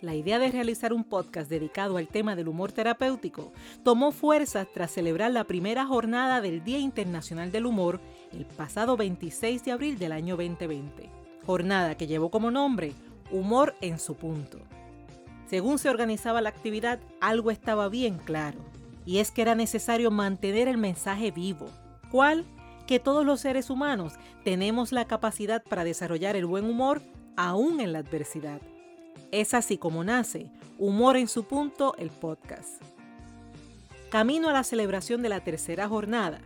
la idea de realizar un podcast dedicado al tema del humor terapéutico tomó fuerza tras celebrar la primera jornada del Día Internacional del Humor el pasado 26 de abril del año 2020. Jornada que llevó como nombre Humor en su punto. Según se organizaba la actividad, algo estaba bien claro, y es que era necesario mantener el mensaje vivo. ¿Cuál? Que todos los seres humanos tenemos la capacidad para desarrollar el buen humor aún en la adversidad. Es así como nace Humor en su punto, el podcast. Camino a la celebración de la tercera jornada,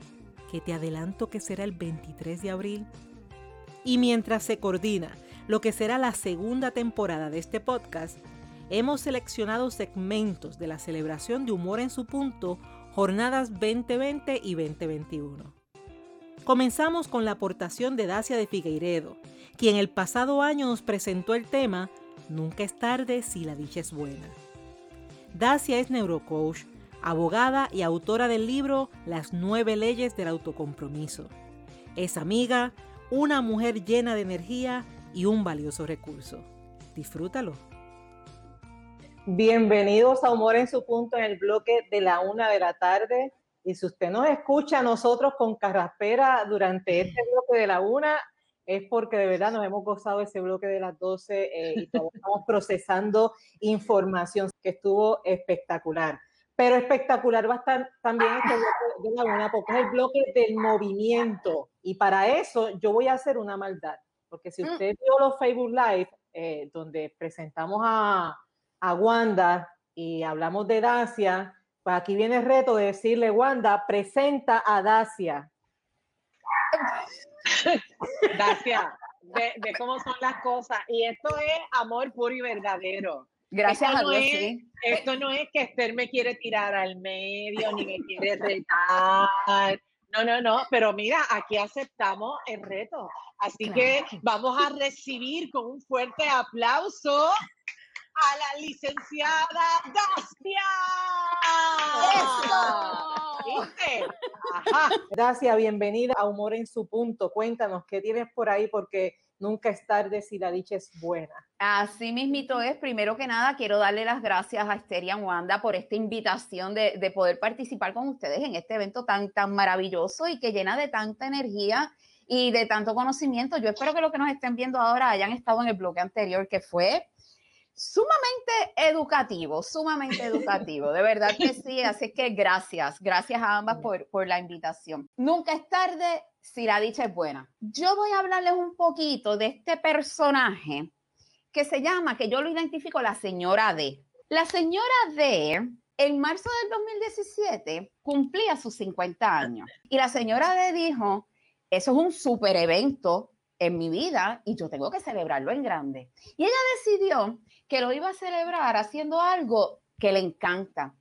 que te adelanto que será el 23 de abril. Y mientras se coordina lo que será la segunda temporada de este podcast, hemos seleccionado segmentos de la celebración de Humor en su punto, jornadas 2020 y 2021. Comenzamos con la aportación de Dacia de Figueiredo, quien el pasado año nos presentó el tema Nunca es tarde si la dicha es buena. Dacia es neurocoach, abogada y autora del libro Las nueve leyes del autocompromiso. Es amiga, una mujer llena de energía y un valioso recurso. Disfrútalo. Bienvenidos a Humor en su punto en el bloque de la una de la tarde. Y si usted nos escucha a nosotros con carraspera durante este bloque de la una, es porque de verdad nos hemos gozado ese bloque de las 12 eh, y estamos procesando información que estuvo espectacular. Pero espectacular va a estar también este bloque de la una, porque es el bloque del movimiento. Y para eso yo voy a hacer una maldad, porque si mm. usted vio los Facebook Live, eh, donde presentamos a, a Wanda y hablamos de Dacia, pues aquí viene el reto de decirle, Wanda, presenta a Dacia. Gracias. De, cómo son las cosas. Y esto es amor puro y verdadero. Gracias esto a no es, Esto no es que Esther me quiere tirar al medio, ni me quiere retar. No, no, no, pero mira, aquí aceptamos el reto. Así que vamos a recibir con un fuerte aplauso a la licenciada Dacia. Gracias, bienvenida a Humor en su punto. Cuéntanos qué tienes por ahí porque nunca es tarde si la dicha es buena. Así mismito es. Primero que nada, quiero darle las gracias a Esther y a Wanda por esta invitación de, de, poder participar con ustedes en este evento tan, tan maravilloso y que llena de tanta energía y de tanto conocimiento. Yo espero que los que nos estén viendo ahora hayan estado en el bloque anterior, que fue sumamente educativo, sumamente educativo, de verdad que sí, así que gracias, gracias a ambas por, por, la invitación. Nunca es tarde si la dicha es buena. Yo voy a hablarles un poquito de este personaje que se llama, que yo lo identifico, la señora D. La señora D, en marzo del 2017, cumplía sus 50 años y la señora D dijo, eso es un super evento en mi vida y yo tengo que celebrarlo en grande. Y ella decidió que lo iba a celebrar haciendo algo que le encanta,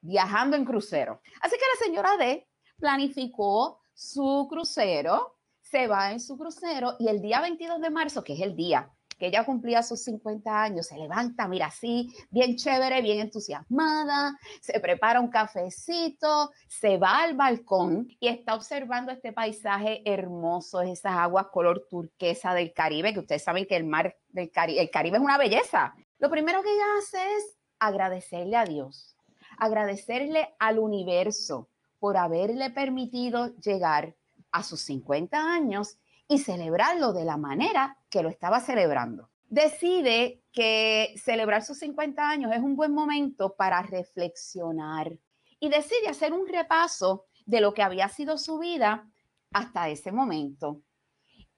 viajando en crucero. Así que la señora D planificó su crucero, se va en su crucero y el día 22 de marzo, que es el día que ella cumplía sus 50 años, se levanta, mira así, bien chévere, bien entusiasmada, se prepara un cafecito, se va al balcón y está observando este paisaje hermoso, esas aguas color turquesa del Caribe, que ustedes saben que el mar del Caribe, el Caribe es una belleza. Lo primero que ella hace es agradecerle a Dios, agradecerle al universo por haberle permitido llegar a sus 50 años y celebrarlo de la manera que lo estaba celebrando. Decide que celebrar sus 50 años es un buen momento para reflexionar y decide hacer un repaso de lo que había sido su vida hasta ese momento.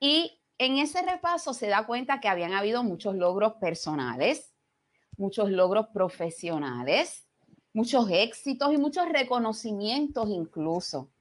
Y en ese repaso se da cuenta que habían habido muchos logros personales, muchos logros profesionales, muchos éxitos y muchos reconocimientos incluso.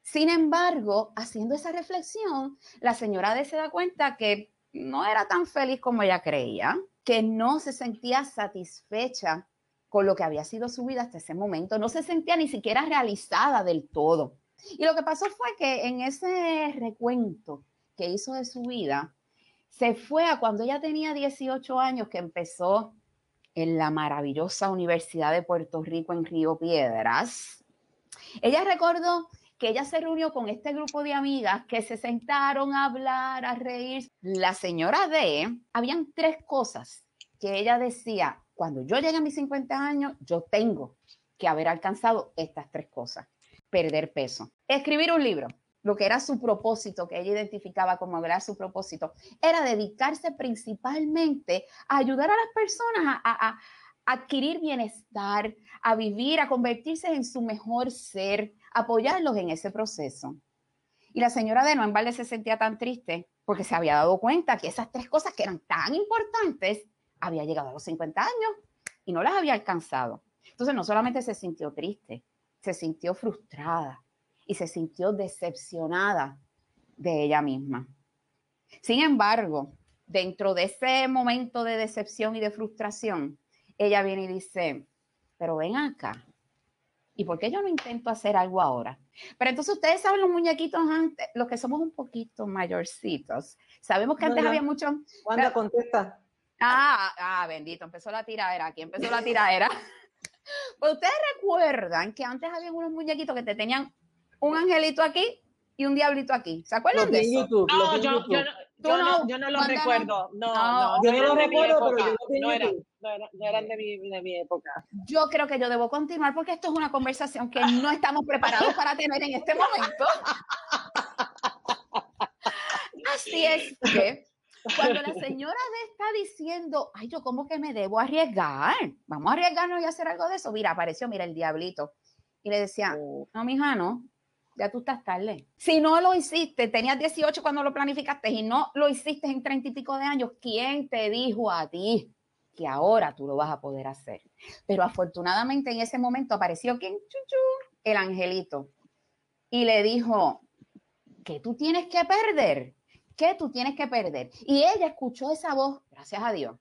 Sin embargo, haciendo esa reflexión, la señora D se da cuenta que no era tan feliz como ella creía, que no se sentía satisfecha con lo que había sido su vida hasta ese momento, no se sentía ni siquiera realizada del todo. Y lo que pasó fue que en ese recuento que hizo de su vida, se fue a cuando ella tenía 18 años que empezó en la maravillosa Universidad de Puerto Rico en Río Piedras. Ella recordó que ella se reunió con este grupo de amigas que se sentaron a hablar, a reír. La señora D, habían tres cosas que ella decía, cuando yo llegue a mis 50 años, yo tengo que haber alcanzado estas tres cosas. Perder peso, escribir un libro, lo que era su propósito, que ella identificaba como era su propósito, era dedicarse principalmente a ayudar a las personas a, adquirir bienestar, a vivir, a convertirse en su mejor ser, apoyarlos en ese proceso. Y la señora de Noembalde se sentía tan triste porque se había dado cuenta que esas tres cosas que eran tan importantes había llegado a los 50 años y no las había alcanzado. Entonces no solamente se sintió triste, se sintió frustrada y se sintió decepcionada de ella misma. Sin embargo, dentro de ese momento de decepción y de frustración, ella viene y dice, pero ven acá, ¿y por qué yo no intento hacer algo ahora? Pero entonces ustedes saben los muñequitos antes, los que somos un poquito mayorcitos, sabemos que antes había mucho... ¿Cuándo contesta? Ah, ah, bendito, empezó la tiradera, aquí empezó la tiradera. pues ustedes recuerdan que antes había unos muñequitos que te tenían un angelito aquí y un diablito aquí. ¿Se acuerdan de, eso? YouTube, no, yo, yo, no, yo, no, yo no lo recuerdo. No, no, yo no lo recuerdo, pero no, era, no, eran de mi, de mi época. Yo creo que yo debo continuar porque esto es una conversación que no estamos preparados para tener en este momento. Así es que cuando la señora D está diciendo, ay, yo como que me debo arriesgar, vamos a arriesgarnos y hacer algo de eso. Mira, apareció, mira, el diablito. Y le decía, oh. no, mija, no, ya tú estás tarde. Si no lo hiciste, tenías 18 cuando lo planificaste y no lo hiciste en 30 y pico de años, ¿quién te dijo a ti que ahora tú lo vas a poder hacer? Pero afortunadamente en ese momento apareció quien, el angelito, y le dijo, ¿qué tú tienes que perder? ¿Qué tú tienes que perder? Y ella escuchó esa voz, gracias a Dios.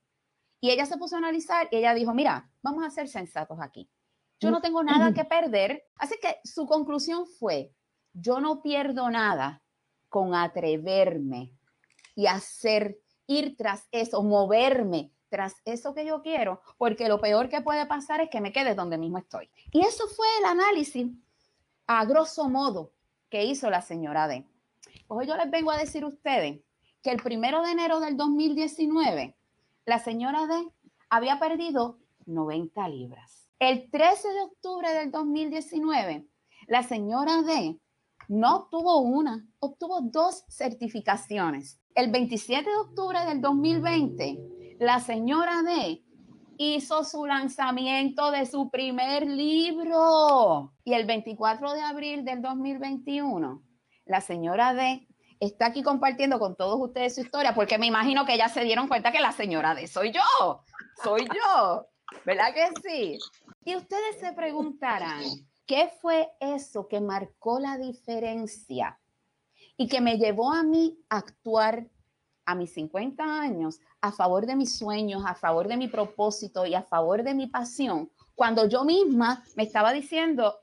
Y ella se puso a analizar y ella dijo, mira, vamos a ser sensatos aquí. Yo no tengo nada que perder. Así que su conclusión fue, yo no pierdo nada con atreverme y hacer, ir tras eso, moverme tras eso que yo quiero, porque lo peor que puede pasar es que me quede donde mismo estoy. Y eso fue el análisis a grosso modo que hizo la señora D. Pues yo les vengo a decir a ustedes que el primero de enero del 2019, la señora D había perdido 90 libras. El 13 de octubre del 2019, la señora D no obtuvo una, obtuvo dos certificaciones. El 27 de octubre del 2020, la señora D hizo su lanzamiento de su primer libro. Y el 24 de abril del 2021, la señora D está aquí compartiendo con todos ustedes su historia, porque me imagino que ya se dieron cuenta que la señora D soy yo, soy yo, ¿verdad que sí? Y ustedes se preguntarán, ¿qué fue eso que marcó la diferencia y que me llevó a mí a actuar a mis 50 años a favor de mis sueños, a favor de mi propósito y a favor de mi pasión, cuando yo misma me estaba diciendo,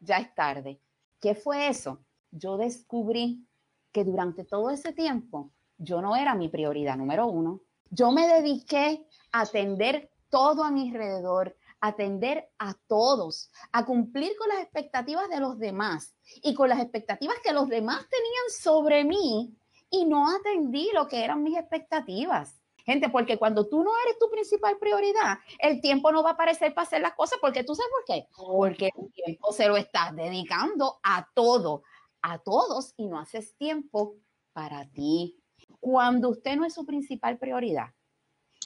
ya es tarde? ¿Qué fue eso? yo descubrí que durante todo ese tiempo yo no era mi prioridad número uno. Yo me dediqué a atender todo a mi alrededor, a atender a todos, a cumplir con las expectativas de los demás y con las expectativas que los demás tenían sobre mí y no atendí lo que eran mis expectativas. Gente, porque cuando tú no eres tu principal prioridad, el tiempo no va a aparecer para hacer las cosas, porque tú sabes por qué. Porque el tiempo se lo estás dedicando a todo, a todos y no haces tiempo para ti. Cuando usted no es su principal prioridad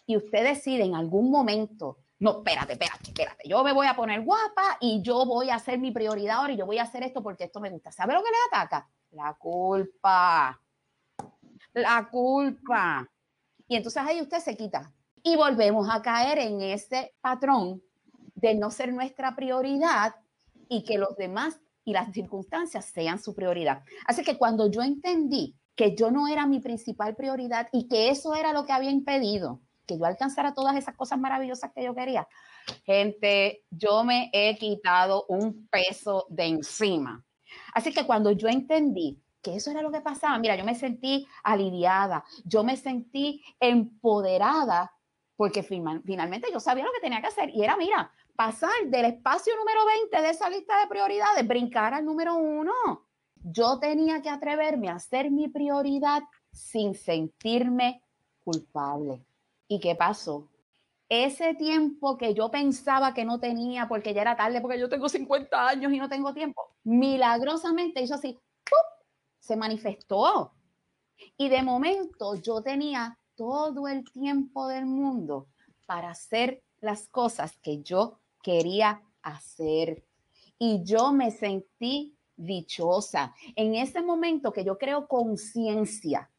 y usted decide en algún momento, no, espérate, espérate, espérate, yo me voy a poner guapa y yo voy a hacer mi prioridad ahora y yo voy a hacer esto porque esto me gusta. ¿Sabe lo que le ataca? La culpa. La culpa. Y entonces ahí usted se quita. Y volvemos a caer en ese patrón de no ser nuestra prioridad y que los demás y las circunstancias sean su prioridad. Así que cuando yo entendí que yo no era mi principal prioridad y que eso era lo que había impedido que yo alcanzara todas esas cosas maravillosas que yo quería, gente, yo me he quitado un peso de encima. Así que cuando yo entendí que eso era lo que pasaba, mira, yo me sentí aliviada, yo me sentí empoderada porque finalmente yo sabía lo que tenía que hacer y era, mira, pasar del espacio número 20 de esa lista de prioridades, brincar al número uno. Yo tenía que atreverme a hacer mi prioridad sin sentirme culpable. ¿Y qué pasó? ese tiempo que yo pensaba que no tenía porque ya era tarde, porque yo tengo 50 años y no tengo tiempo, milagrosamente hizo así, se manifestó. Y de momento yo tenía todo el tiempo del mundo para hacer las cosas que yo quería hacer. Y yo me sentí dichosa. En ese momento que yo creo conciencia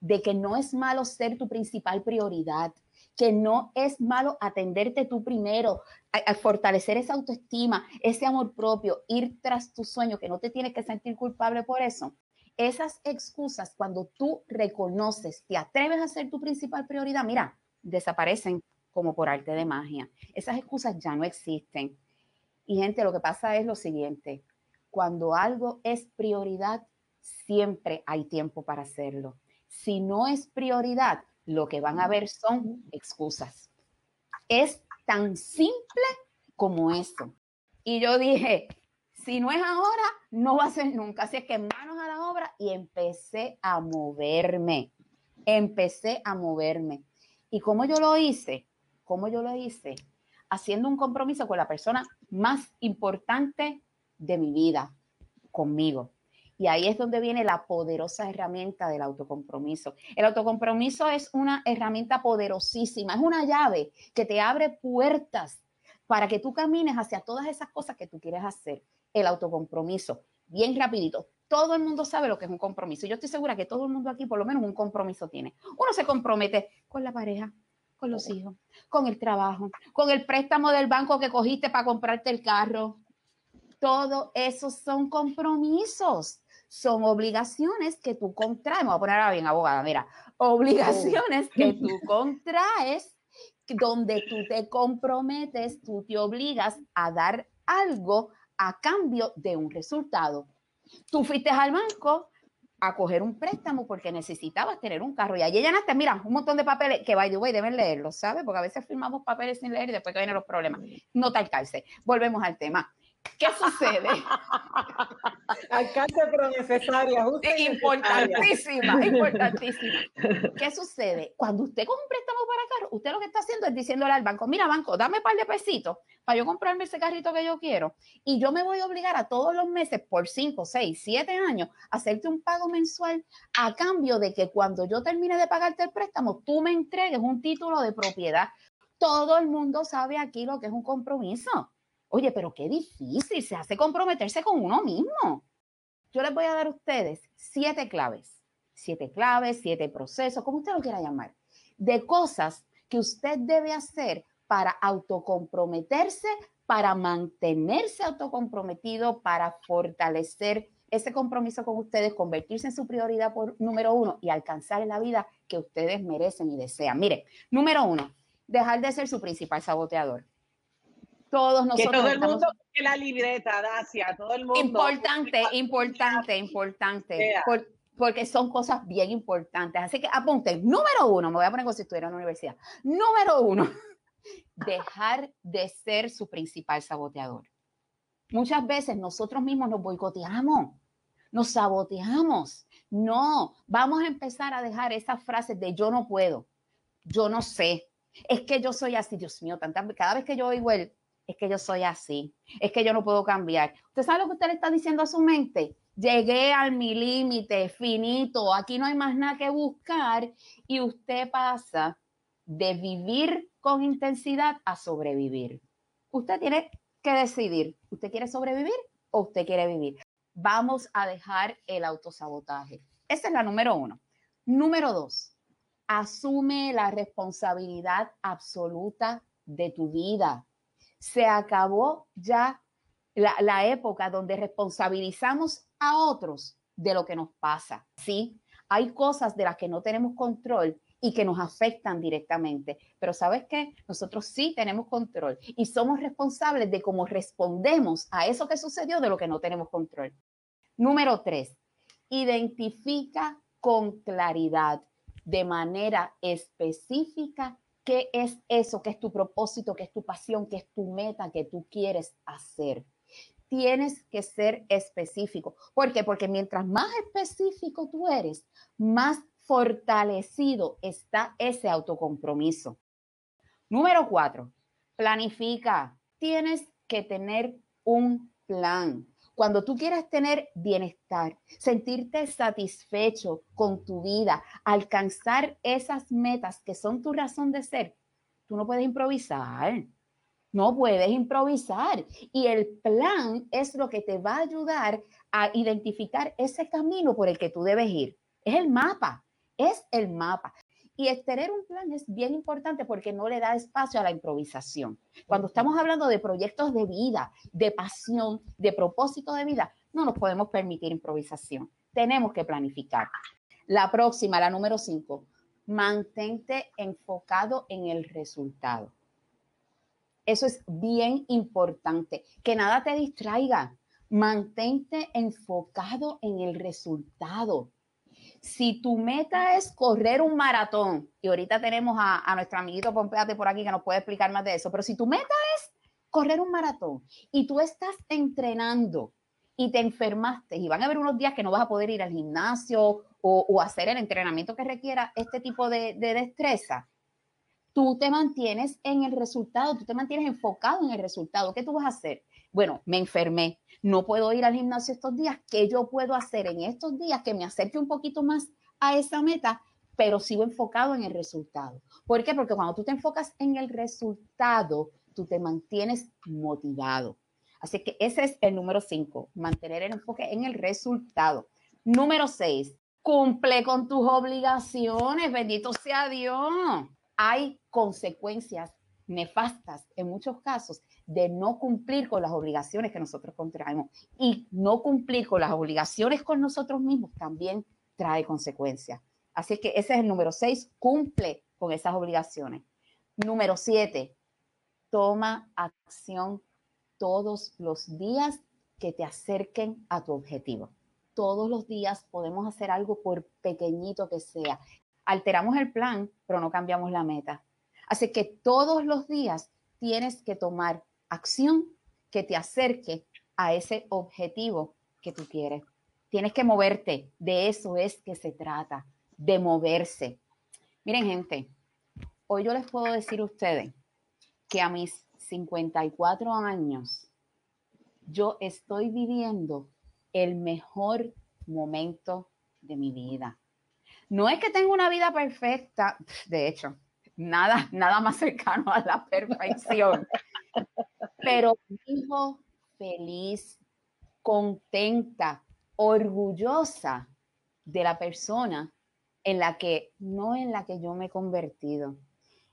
de que no es malo ser tu principal prioridad, que no es malo atenderte tú primero, a, fortalecer esa autoestima, ese amor propio, ir tras tu sueño, que no te tienes que sentir culpable por eso. Esas excusas, cuando tú reconoces, te atreves a ser tu principal prioridad, mira, desaparecen como por arte de magia. Esas excusas ya no existen. Y gente, lo que pasa es lo siguiente, cuando algo es prioridad, siempre hay tiempo para hacerlo. Si no es prioridad, lo que van a ver son excusas. Es tan simple como eso. Y yo dije, si no es ahora, no va a ser nunca. Así es que manos a la obra y empecé a moverme. Empecé a moverme. ¿Y cómo yo lo hice? ¿Cómo yo lo hice? Haciendo un compromiso con la persona más importante de mi vida, conmigo. Y ahí es donde viene la poderosa herramienta del autocompromiso. El autocompromiso es una herramienta poderosísima, es una llave que te abre puertas para que tú camines hacia todas esas cosas que tú quieres hacer. El autocompromiso, bien rapidito. Todo el mundo sabe lo que es un compromiso. Yo estoy segura que todo el mundo aquí por lo menos un compromiso tiene. Uno se compromete con la pareja, con los hijos, con el trabajo, con el préstamo del banco que cogiste para comprarte el carro. Todo eso son compromisos son obligaciones que tú contraes, me voy a poner ahora bien abogada, mira, obligaciones que tú contraes, donde tú te comprometes, tú te obligas a dar algo a cambio de un resultado. Tú fuiste al banco a coger un préstamo porque necesitabas tener un carro y allí llenaste, mira, un montón de papeles que, by the way, deben leerlos, ¿sabes? Porque a veces firmamos papeles sin leer y después que vienen los problemas. No te alcance. Volvemos al tema. ¿Qué sucede? Alcance pero necesaria, Importantísima, importantísima. ¿Qué sucede? Cuando usted coge un préstamo para carro, usted lo que está haciendo es diciéndole al banco, mira banco, dame un par de pesitos para yo comprarme ese carrito que yo quiero. Y yo me voy a obligar a todos los meses por 5, 6, 7 años a hacerte un pago mensual a cambio de que cuando yo termine de pagarte el préstamo, tú me entregues un título de propiedad. Todo el mundo sabe aquí lo que es un compromiso. Oye, pero qué difícil se hace comprometerse con uno mismo. Yo les voy a dar a ustedes siete claves, siete claves, siete procesos, como usted lo quiera llamar, de cosas que usted debe hacer para autocomprometerse, para mantenerse autocomprometido, para fortalecer ese compromiso con ustedes, convertirse en su prioridad por número uno y alcanzar la vida que ustedes merecen y desean. Mire, número uno, dejar de ser su principal saboteador todos nosotros. Que todo el mundo la libreta, Dacia, todo el mundo. Importante, importante, importante. porque son cosas bien importantes. Así que apunten. Número uno, me voy a poner como si estuviera en la universidad. Número uno, dejar de ser su principal saboteador. Muchas veces nosotros mismos nos boicoteamos, nos saboteamos. No, vamos a empezar a dejar esas frases de yo no puedo, yo no sé, es que yo soy así, Dios mío, cada vez que yo oigo el es que yo soy así, es que yo no puedo cambiar. ¿Usted sabe lo que usted le está diciendo a su mente? Llegué al mi límite, finito, aquí no hay más nada que buscar y usted pasa de vivir con intensidad a sobrevivir. Usted tiene que decidir, ¿usted quiere sobrevivir o usted quiere vivir? Vamos a dejar el autosabotaje. Esa es la número uno. Número dos, asume la responsabilidad absoluta de tu vida se acabó ya la, época donde responsabilizamos a otros de lo que nos pasa. Sí, hay cosas de las que no tenemos control y que nos afectan directamente. Pero sabes qué? Nosotros sí tenemos control y somos responsables de cómo respondemos a eso que sucedió de lo que no tenemos control. Número tres, identifica con claridad, de manera específica ¿Qué es eso? ¿Qué es tu propósito? ¿Qué es tu pasión? ¿Qué es tu meta que tú quieres hacer? Tienes que ser específico. ¿Por qué? Porque mientras más específico tú eres, más fortalecido está ese autocompromiso. Número cuatro, planifica. Tienes que tener un plan. Cuando tú quieras tener bienestar, sentirte satisfecho con tu vida, alcanzar esas metas que son tu razón de ser, tú no puedes improvisar. No puedes improvisar. Y el plan es lo que te va a ayudar a identificar ese camino por el que tú debes ir. Es el mapa, es el mapa. Y tener un plan es bien importante porque no le da espacio a la improvisación. Cuando estamos hablando de proyectos de vida, de pasión, de propósito de vida, no nos podemos permitir improvisación. Tenemos que planificar. La próxima, la número cinco, mantente enfocado en el resultado. Eso es bien importante, que nada te distraiga. Mantente enfocado en el resultado si tu meta es correr un maratón, y ahorita tenemos a, nuestro amiguito Pompeate por aquí que nos puede explicar más de eso, pero si tu meta es correr un maratón y tú estás entrenando y te enfermaste y van a haber unos días que no vas a poder ir al gimnasio o, hacer el entrenamiento que requiera este tipo de, de destreza, tú te mantienes en el resultado, tú te mantienes enfocado en el resultado. ¿Qué tú vas a hacer? Bueno, me enfermé, no puedo ir al gimnasio estos días, ¿qué yo puedo hacer en estos días que me acerque un poquito más a esa meta, pero sigo enfocado en el resultado? ¿Por qué? Porque cuando tú te enfocas en el resultado, tú te mantienes motivado. Así que ese es el número cinco, mantener el enfoque en el resultado. Número seis, cumple con tus obligaciones, bendito sea Dios. Hay consecuencias nefastas en muchos casos de no cumplir con las obligaciones que nosotros contraemos. Y no cumplir con las obligaciones con nosotros mismos también trae consecuencias. Así que ese es el número seis, cumple con esas obligaciones. Número siete, toma acción todos los días que te acerquen a tu objetivo. Todos los días podemos hacer algo por pequeñito que sea. Alteramos el plan, pero no cambiamos la meta. Así que todos los días tienes que tomar acción que te acerque a ese objetivo que tú quieres. Tienes que moverte, de eso es que se trata, de moverse. Miren gente, hoy yo les puedo decir a ustedes que a mis 54 años yo estoy viviendo el mejor momento de mi vida. No es que tenga una vida perfecta, de hecho, nada, nada más cercano a la perfección. Pero vivo feliz, contenta, orgullosa de la persona en la que, no en la que yo me he convertido.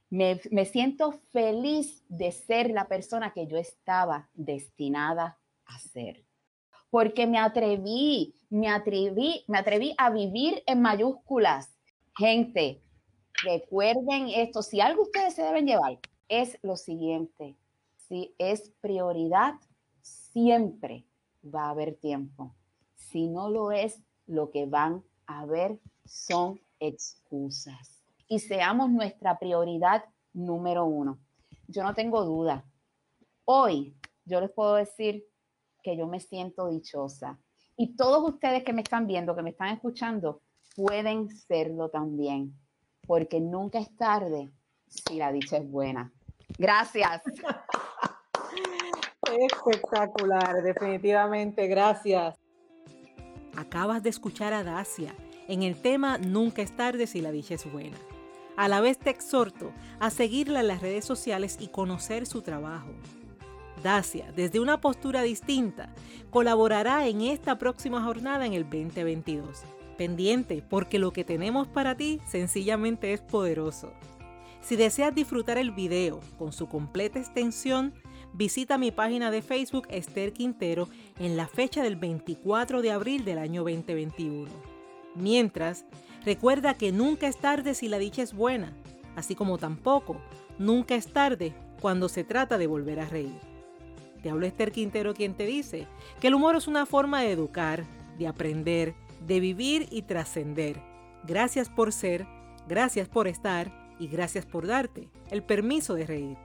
Me, me, siento feliz de ser la persona que yo estaba destinada a ser. Porque me atreví, me atreví, me atreví a vivir en mayúsculas. Gente, recuerden esto, si algo ustedes se deben llevar es lo siguiente, si es prioridad, siempre va a haber tiempo. Si no lo es, lo que van a haber son excusas. Y seamos nuestra prioridad número uno. Yo no tengo duda. Hoy yo les puedo decir que yo me siento dichosa. Y todos ustedes que me están viendo, que me están escuchando, pueden serlo también porque nunca es tarde si la dicha es buena. Gracias. Espectacular, definitivamente, gracias. Acabas de escuchar a Dacia en el tema Nunca es tarde si la dicha es buena. A la vez te exhorto a seguirla en las redes sociales y conocer su trabajo. Dacia, desde una postura distinta, colaborará en esta próxima jornada en el 2022 porque lo que tenemos para ti sencillamente es poderoso. Si deseas disfrutar el video con su completa extensión, visita mi página de Facebook Esther Quintero en la fecha del 24 de abril del año 2021. Mientras, recuerda que nunca es tarde si la dicha es buena, así como tampoco nunca es tarde cuando se trata de volver a reír. Te hablo Esther Quintero quien te dice que el humor es una forma de educar, de aprender, de vivir y trascender. Gracias por ser, gracias por estar y gracias por darte el permiso de reír.